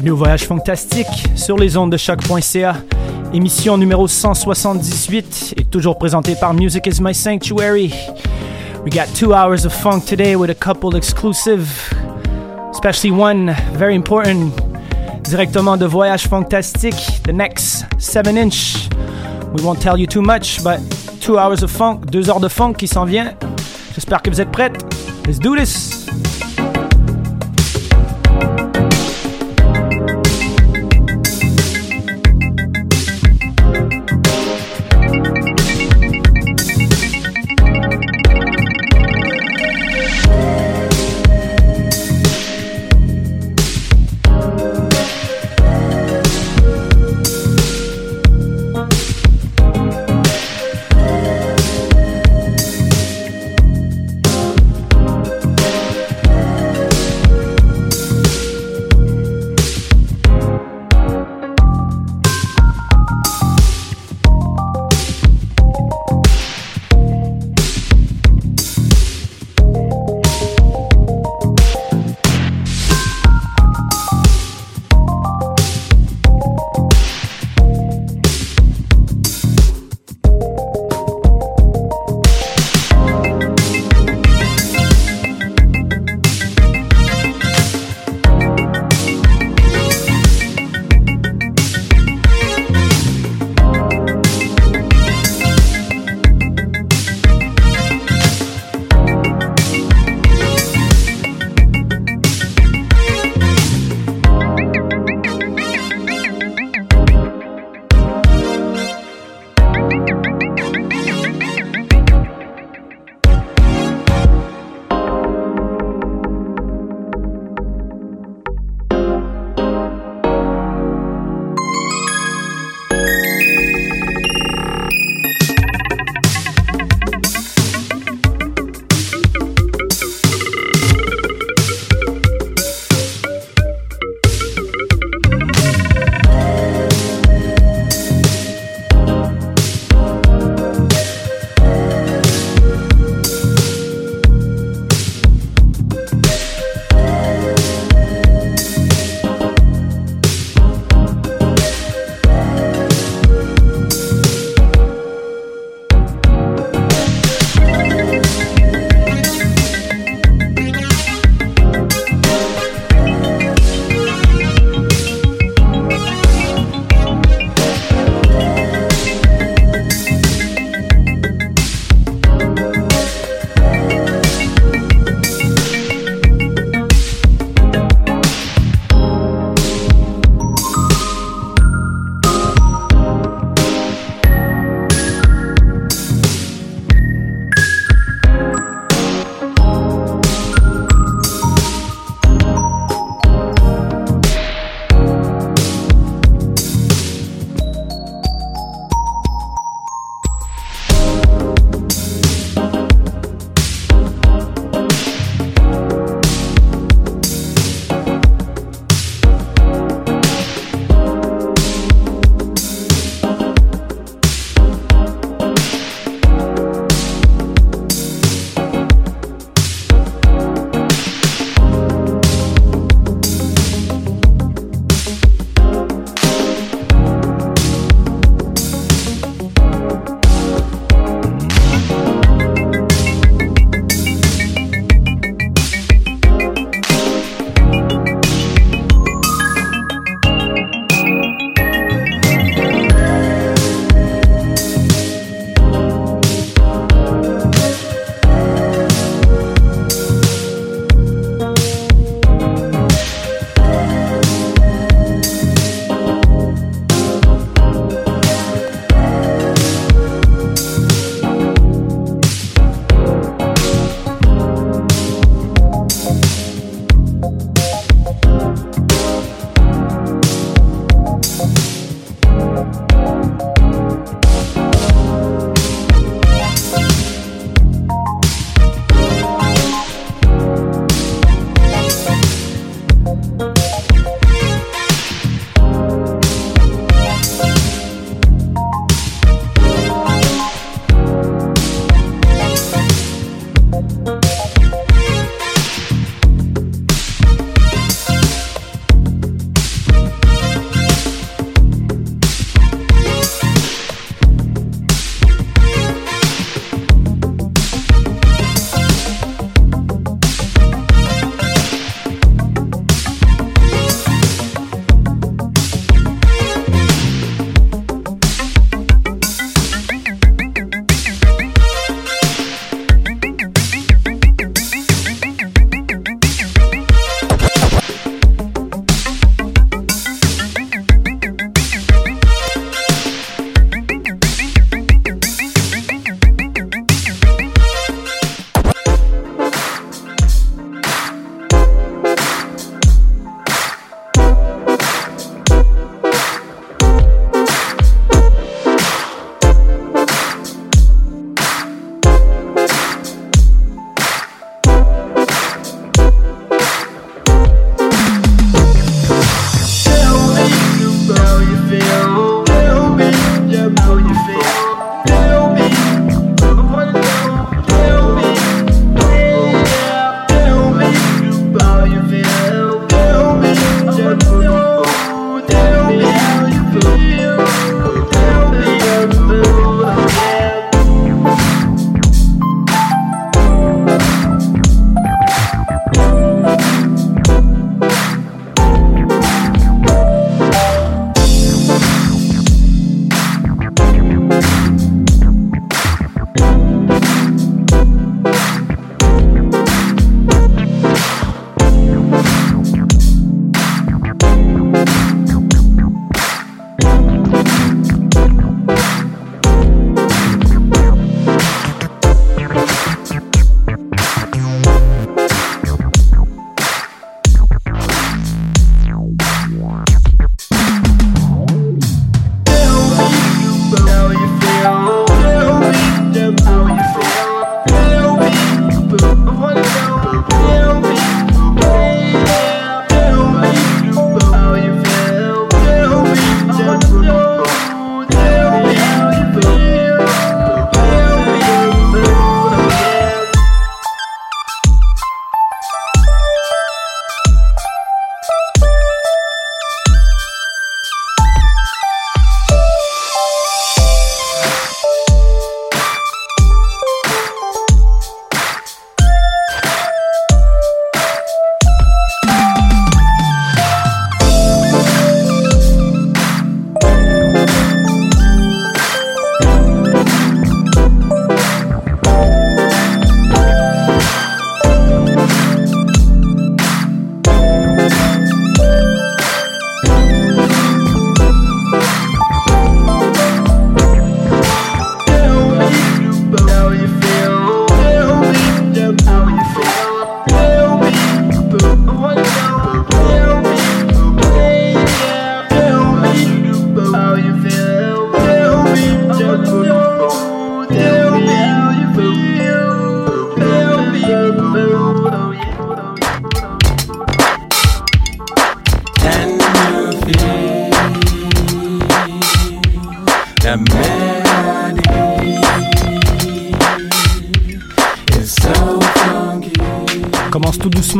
Bienvenue au Voyage Fantastique sur les ondes de choc.ca. Émission numéro 178 est toujours présentée par Music is My Sanctuary. We got two hours of funk today with a couple exclusive, especially one very important, directement de Voyage Fantastique, the next 7 inch. We won't tell you too much, but two hours of funk, deux heures de funk qui s'en vient. J'espère que vous êtes prêtes. Let's do this!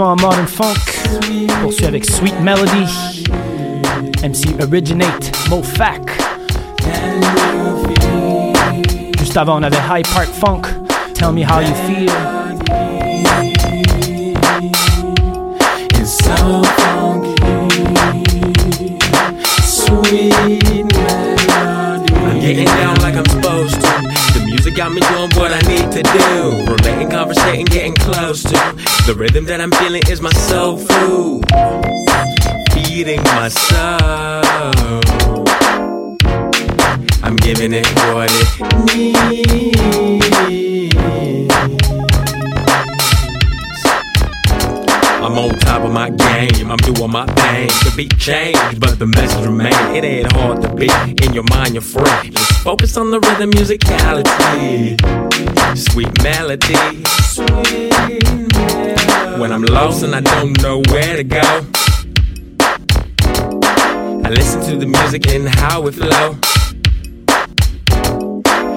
En modern funk. Poursuit avec Sweet Melody. MC Originate, Mo Fac. Juste avant, on avait High Park Funk. Tell me how you feel. The rhythm that I'm feeling is my soul food, feeding my soul. I'm giving it what it needs. I'm on top of my game, I'm doing my thing. The beat changed, but the message remains. It ain't hard to beat. In your mind, you're free. Focus on the rhythm, musicality. Sweet melody. Sweet. When I'm lost and I don't know where to go, I listen to the music and how it flow.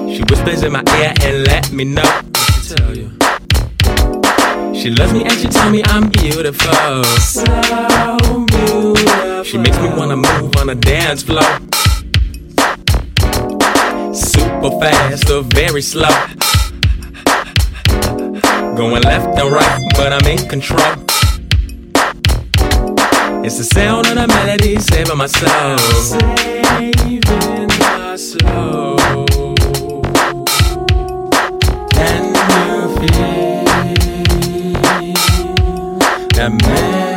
She whispers in my ear and let me know. Tell you? She loves me and she tell me I'm beautiful. So beautiful. She makes me wanna move on a dance floor. Super fast or very slow. Going left and right, but I'm in control. It's the sound of the melody saving my soul. Saving my soul. Can you feel that melody?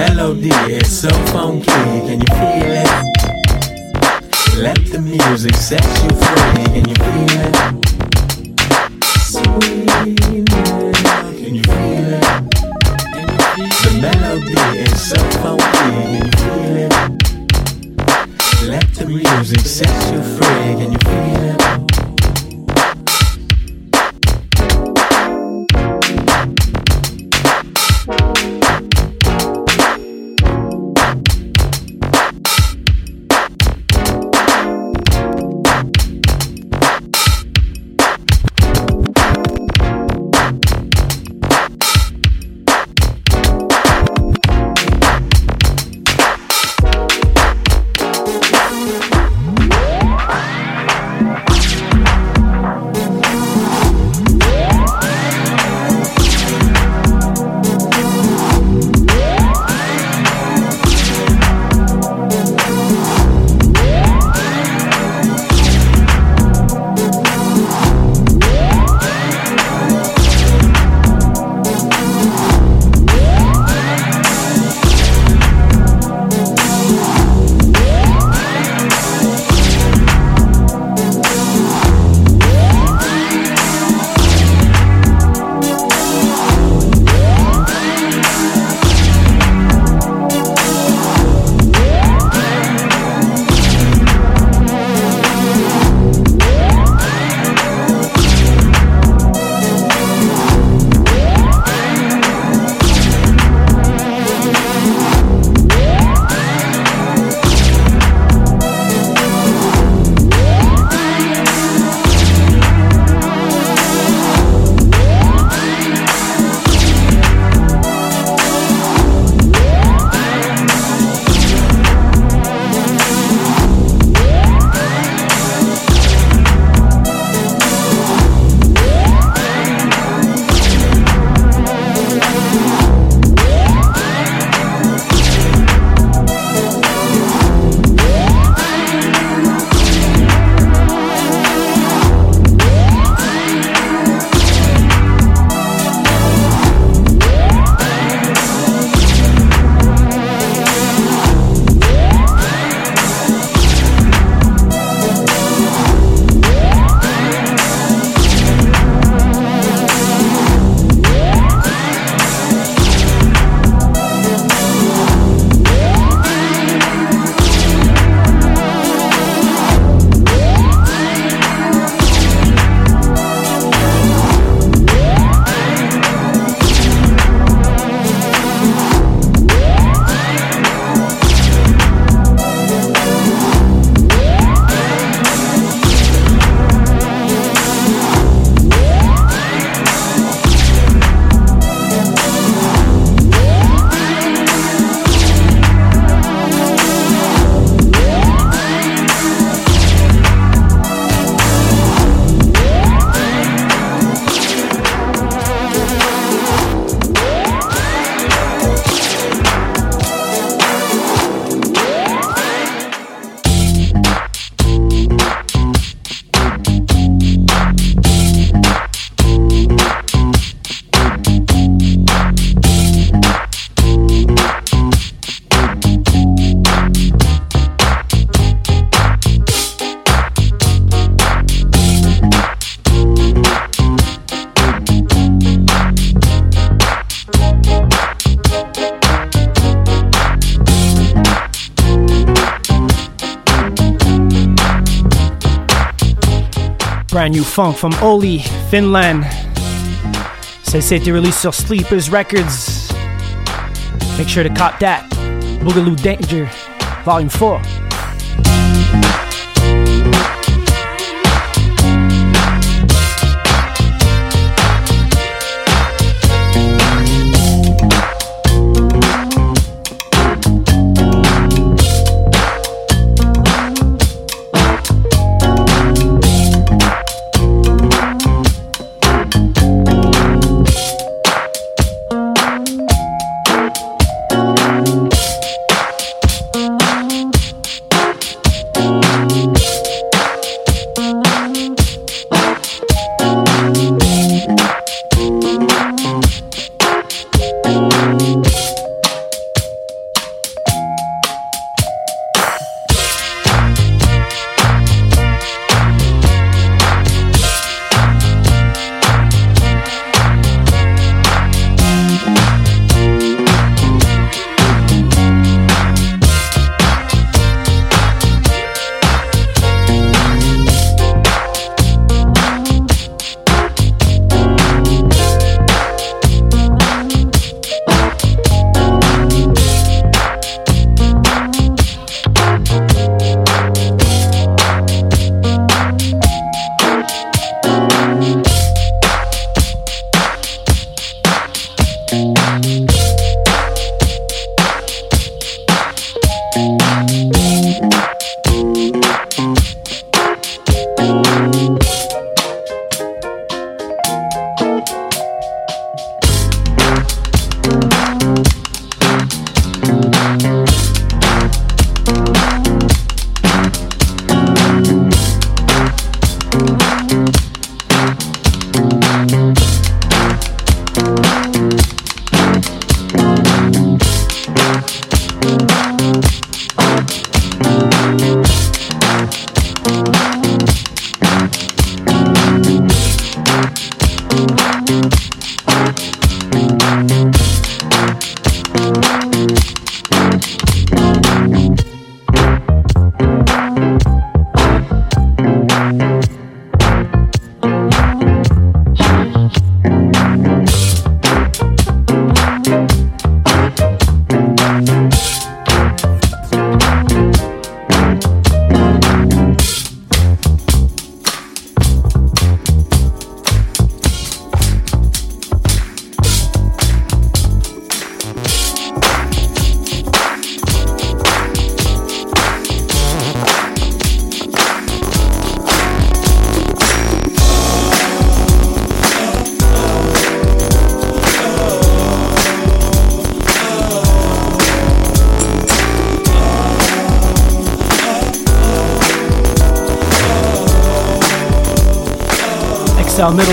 Melody is so funky, can you feel it? Let the music set you free, can you feel it? Sweet can you feel it? The melody is so funky, can you feel it? Let the music set you free, can you feel it? Funk from Oli, Finland. Celle-ci a été release sur Sleepers Records. Make sure to cop that. Boogaloo Danger, Volume 4.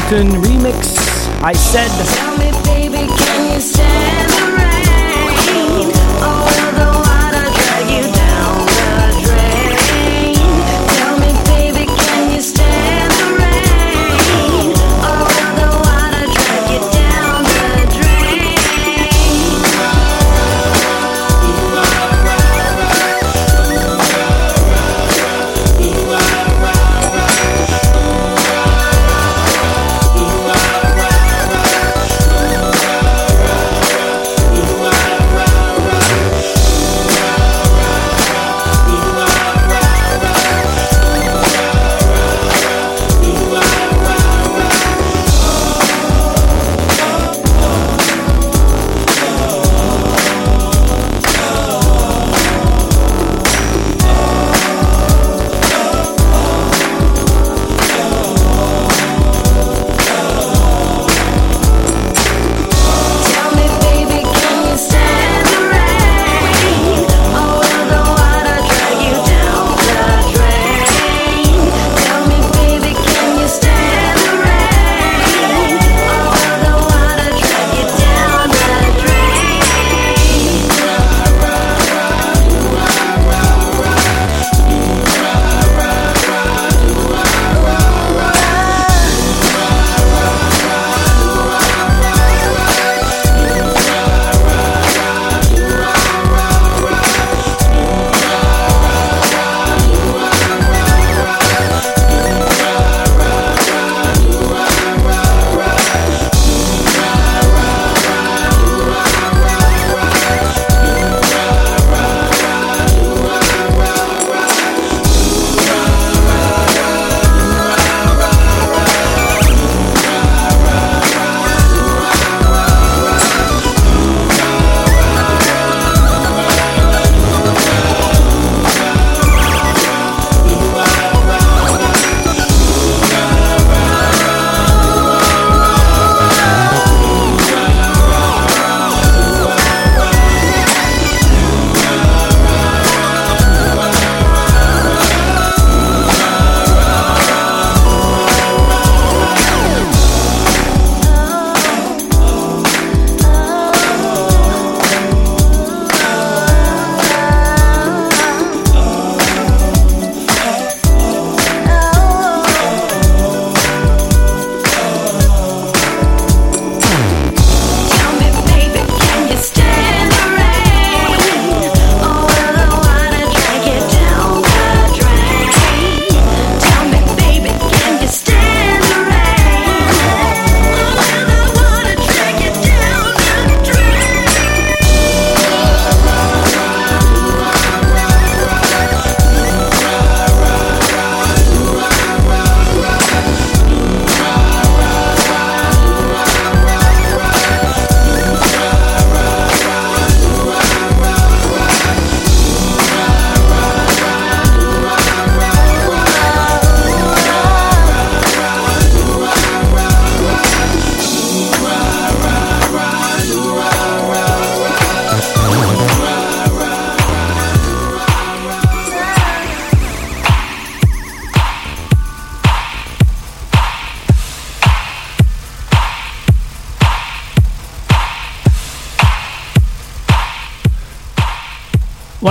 Houston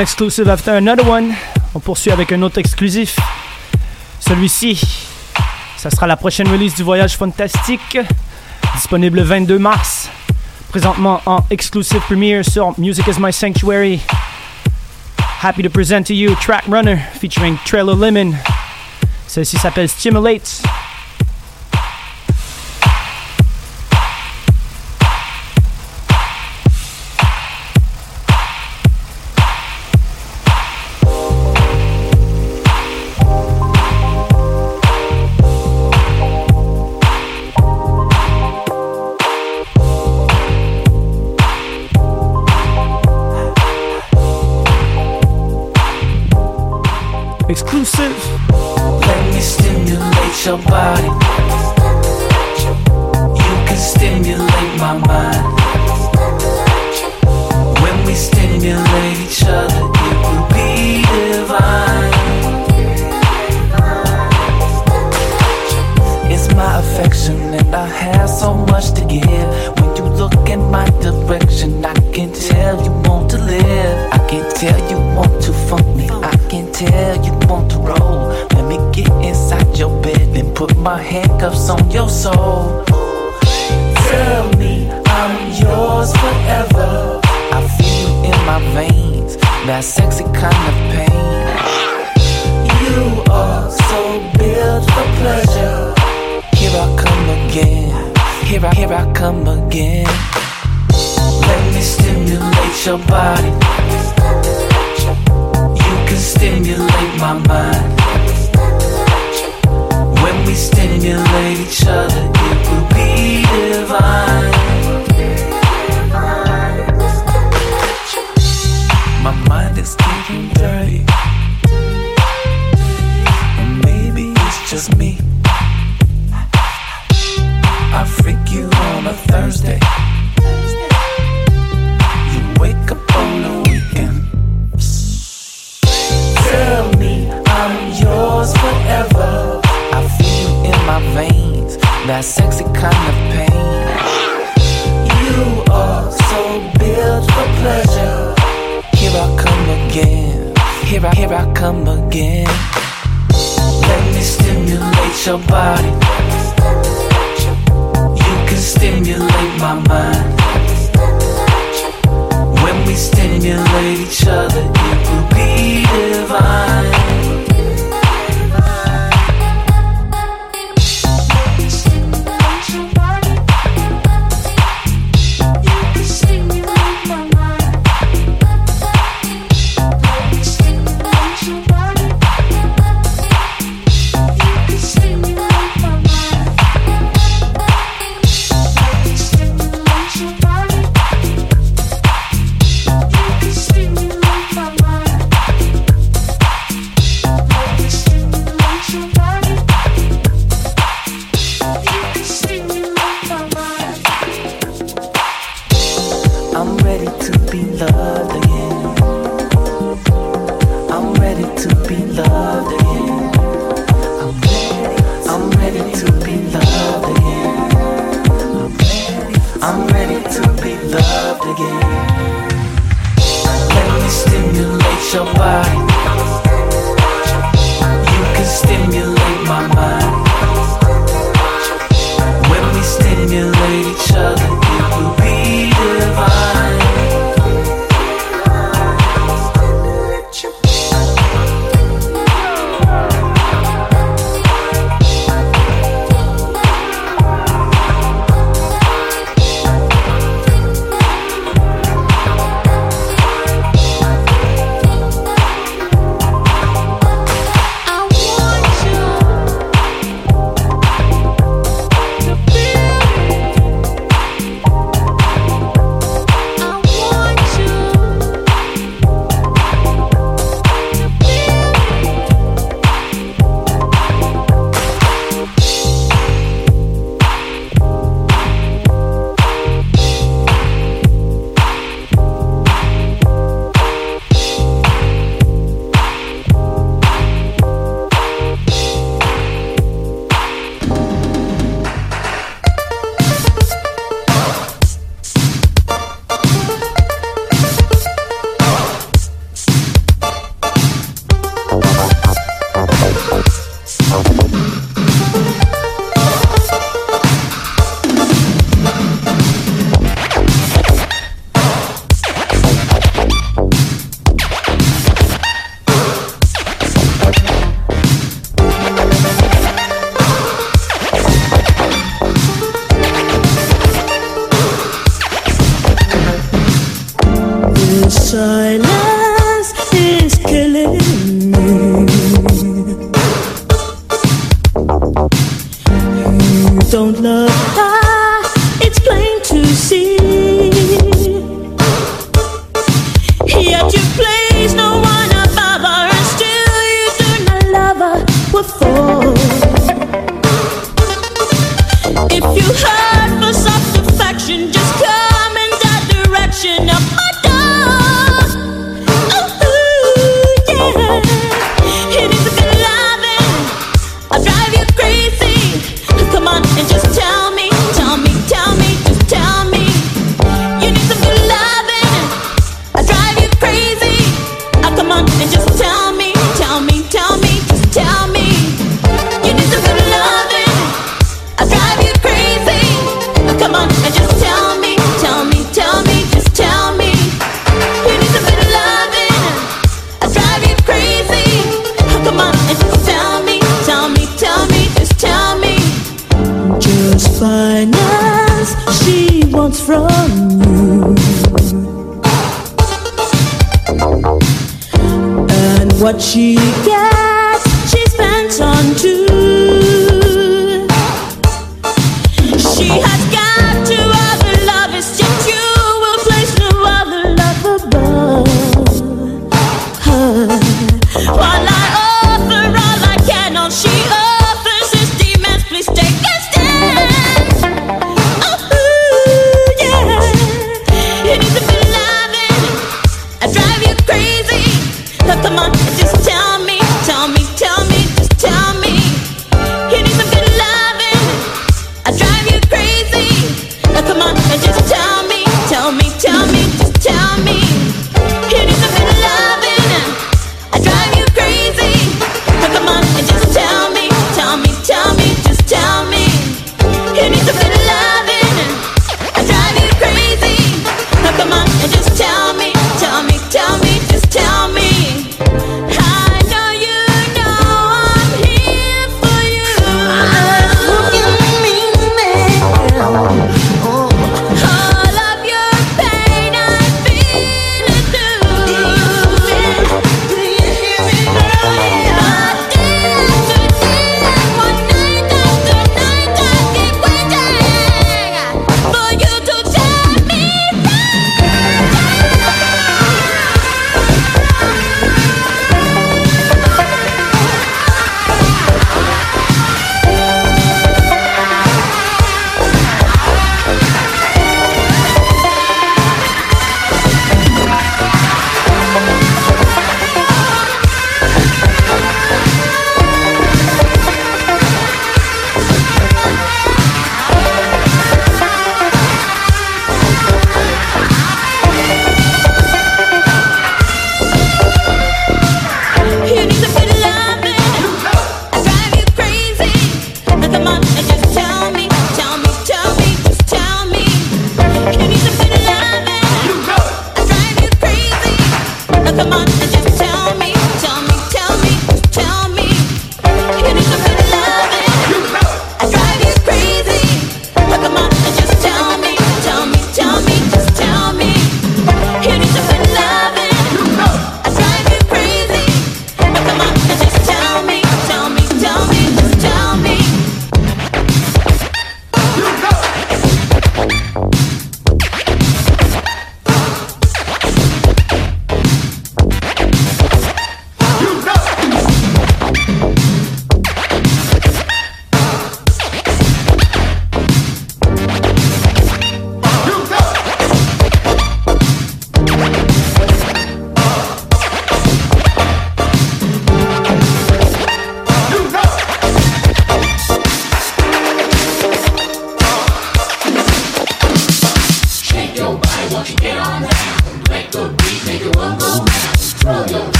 Exclusive after another one. On poursuit avec un autre exclusif. Celui-ci, ça sera la prochaine release du Voyage Fantastique, disponible le 22 mars. Présentement en exclusive premiere sur Music is My Sanctuary. Happy to present to you Track Runner featuring Trailer Lemon. Celle-ci s'appelle Stimulate. My direction, I can tell you want to live. I can tell you want to funk me. I can tell you want to roll. Let me get inside your bed and put my handcuffs on your soul. Tell me I'm yours forever. I feel you in my veins, that sexy kind of pain. You are so built for pleasure. Here I come again. Here I, here I come again. Me stimulate your body. You can stimulate my mind. When we stimulate each other, it will be divine.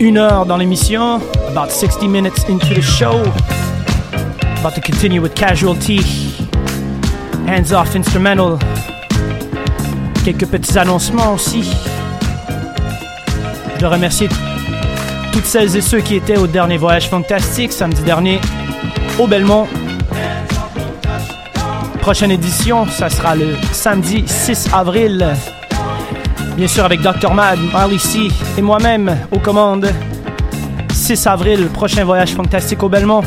Une heure dans l'émission, about 60 minutes into the show. About to continue with Casualty, Hands Off Instrumental. Quelques petits annoncements aussi. Je dois remercier toutes celles et ceux qui étaient au dernier voyage fantastique samedi dernier au Belmont. Prochaine édition, ça sera le samedi 6 avril. Bien sûr avec Dr. Mad, Marley et moi-même aux commandes. 6 avril, prochain voyage fantastique au Belmont.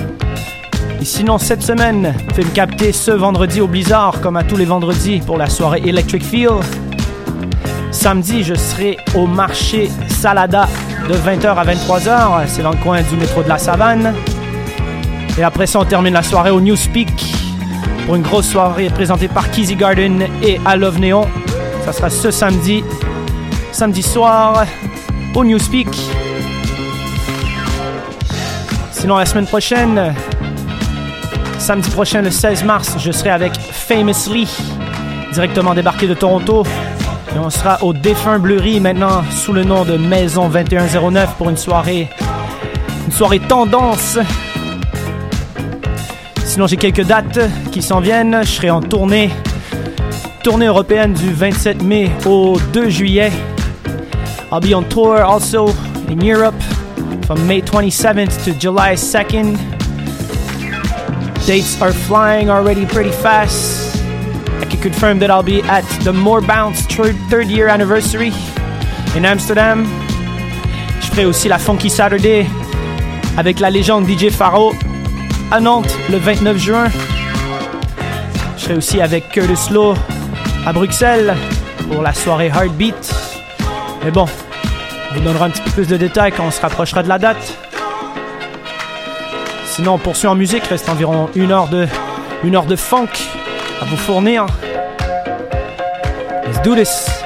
Et sinon, cette semaine, vous pouvez me capter ce vendredi au Blizzard, comme à tous les vendredis, pour la soirée Electric Feel. Samedi, je serai au marché Salada de 20h à 23h. C'est dans le coin du métro de la Savane. Et après ça, on termine la soirée au Newspeak pour une grosse soirée présentée par Kizzy Garden et I Love Neon. Ça sera ce samedi, samedi soir au Newspeak. Sinon, la semaine prochaine, samedi prochain, le 16 mars, je serai avec Famously, directement débarqué de Toronto. Et on sera au défunt Bleury maintenant sous le nom de Maison 2109 pour une soirée, une soirée tendance. Sinon, j'ai quelques dates qui s'en viennent. Je serai en tournée, tournée européenne du 27 mai au 2 juillet. I'll be on tour also in Europe from May 27th to July 2nd. Dates are flying already pretty fast. I can confirm that I'll be at the More Bounce third, year anniversary in Amsterdam. Je ferai aussi la Funky Saturday avec la légende DJ Faro à Nantes le 29 juin. Je serai aussi avec Curtis Lowe à Bruxelles pour la soirée Heartbeat. Mais bon, on vous donnera un petit peu plus de détails quand on se rapprochera de la date. Sinon, on poursuit en musique. Reste environ une heure de, une heure de funk à vous fournir. Let's do this.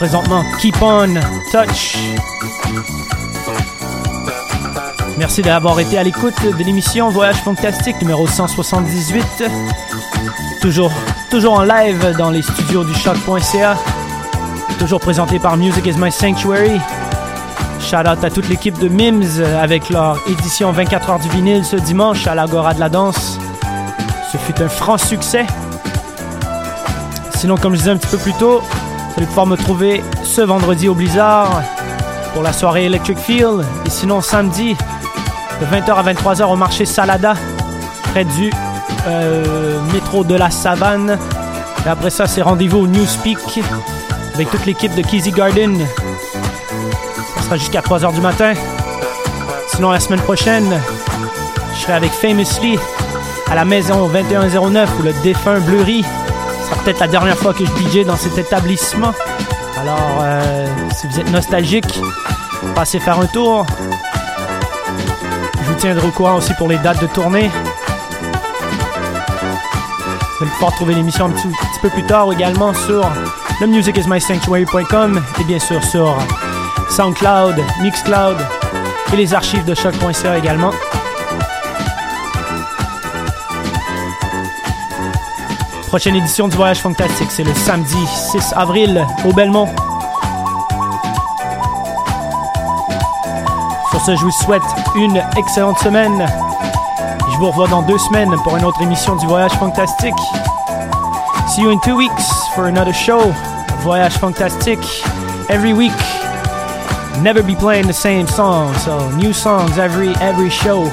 Présentement Keep On Touch. Merci d'avoir été à l'écoute de l'émission Voyage Fantastique numéro 178. Toujours, toujours en live dans les studios du choc.ca. Toujours présenté par Music is My Sanctuary. Shout out à toute l'équipe de Mims avec leur édition 24 heures du vinyle ce dimanche à l'Agora de la Danse. Ce fut un franc succès. Sinon, comme je disais un petit peu plus tôt, vous allez pouvoir me trouver ce vendredi au Blizzard pour la soirée Electric Feel. Et sinon, samedi, de 20h à 23h au marché Salada, près du euh, métro de la Savane. Et après ça, c'est rendez-vous au Newspeak avec toute l'équipe de Kizzy Garden. Ça sera jusqu'à 3h du matin. Sinon, la semaine prochaine, je serai avec Famously à la maison 2109 où le défunt Bleury. Peut-être la dernière fois que je DJ dans cet établissement. Alors, euh, si vous êtes nostalgique, passez faire un tour. Je vous tiendrai au courant aussi pour les dates de tournée. Vous allez pouvoir trouver l'émission un petit, peu plus tard également sur le musicismysanctuary.com et bien sûr sur SoundCloud, Mixcloud et les archives de choc.ca également. Prochaine édition du Voyage Fantastique, c'est le samedi 6 avril au Belmont. Sur ce, je vous souhaite une excellente semaine. Je vous revois dans deux semaines pour une autre émission du Voyage Fantastique. See you in two weeks for another show. Voyage Fantastique. Every week. Never be playing the same song. So new songs every every show.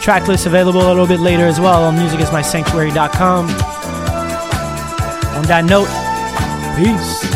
Track list available a little bit later as well on musicismysanctuary.com. That note, peace.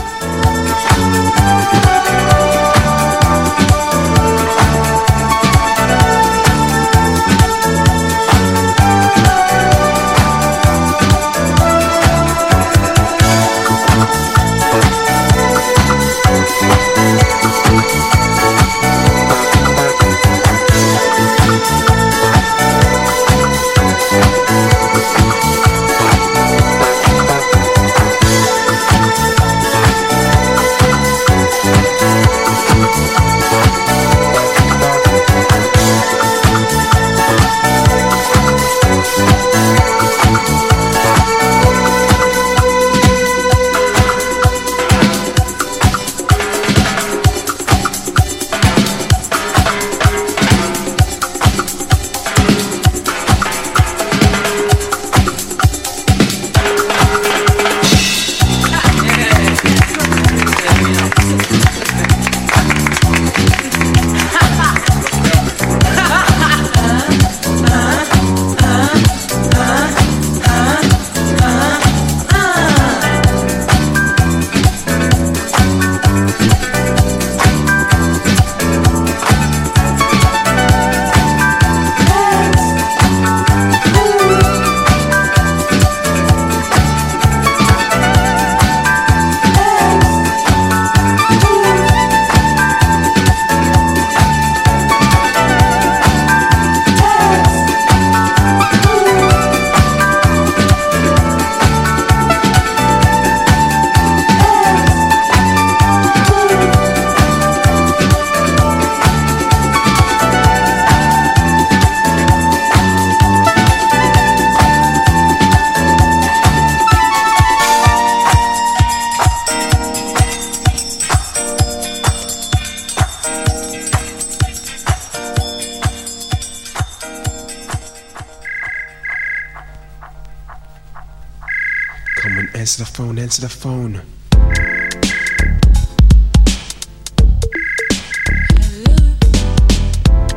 On, answer the phone, answer the phone.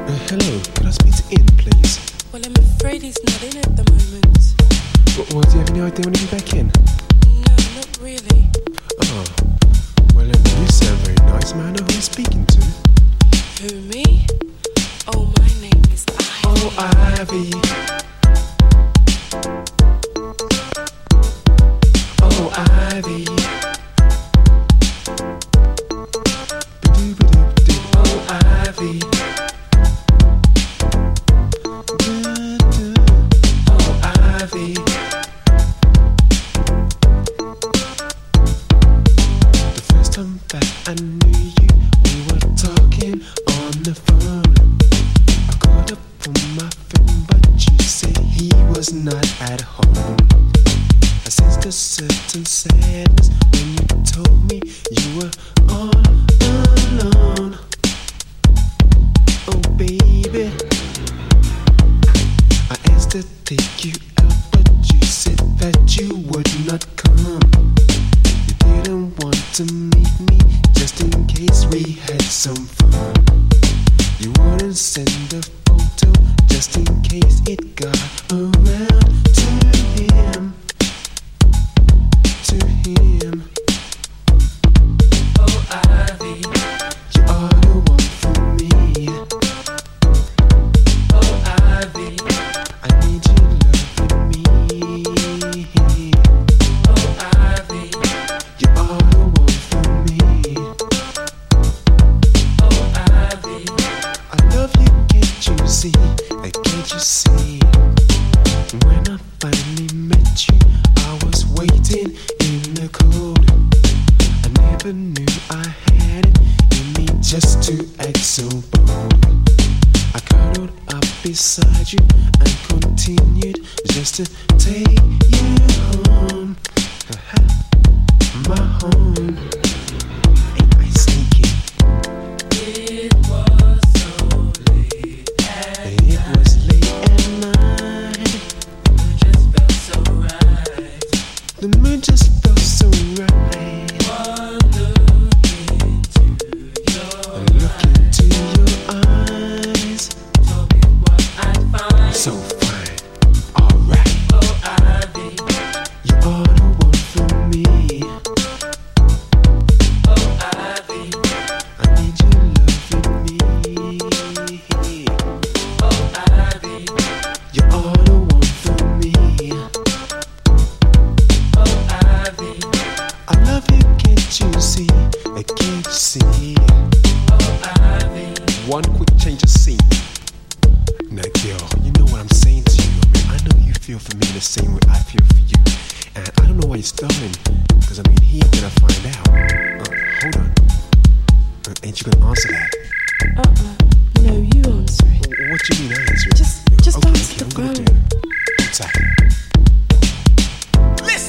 Uh, hello, could I speak to Ian, please? Well, I'm afraid he's not in at the moment. Well, well, do you have any idea when he'll be back in?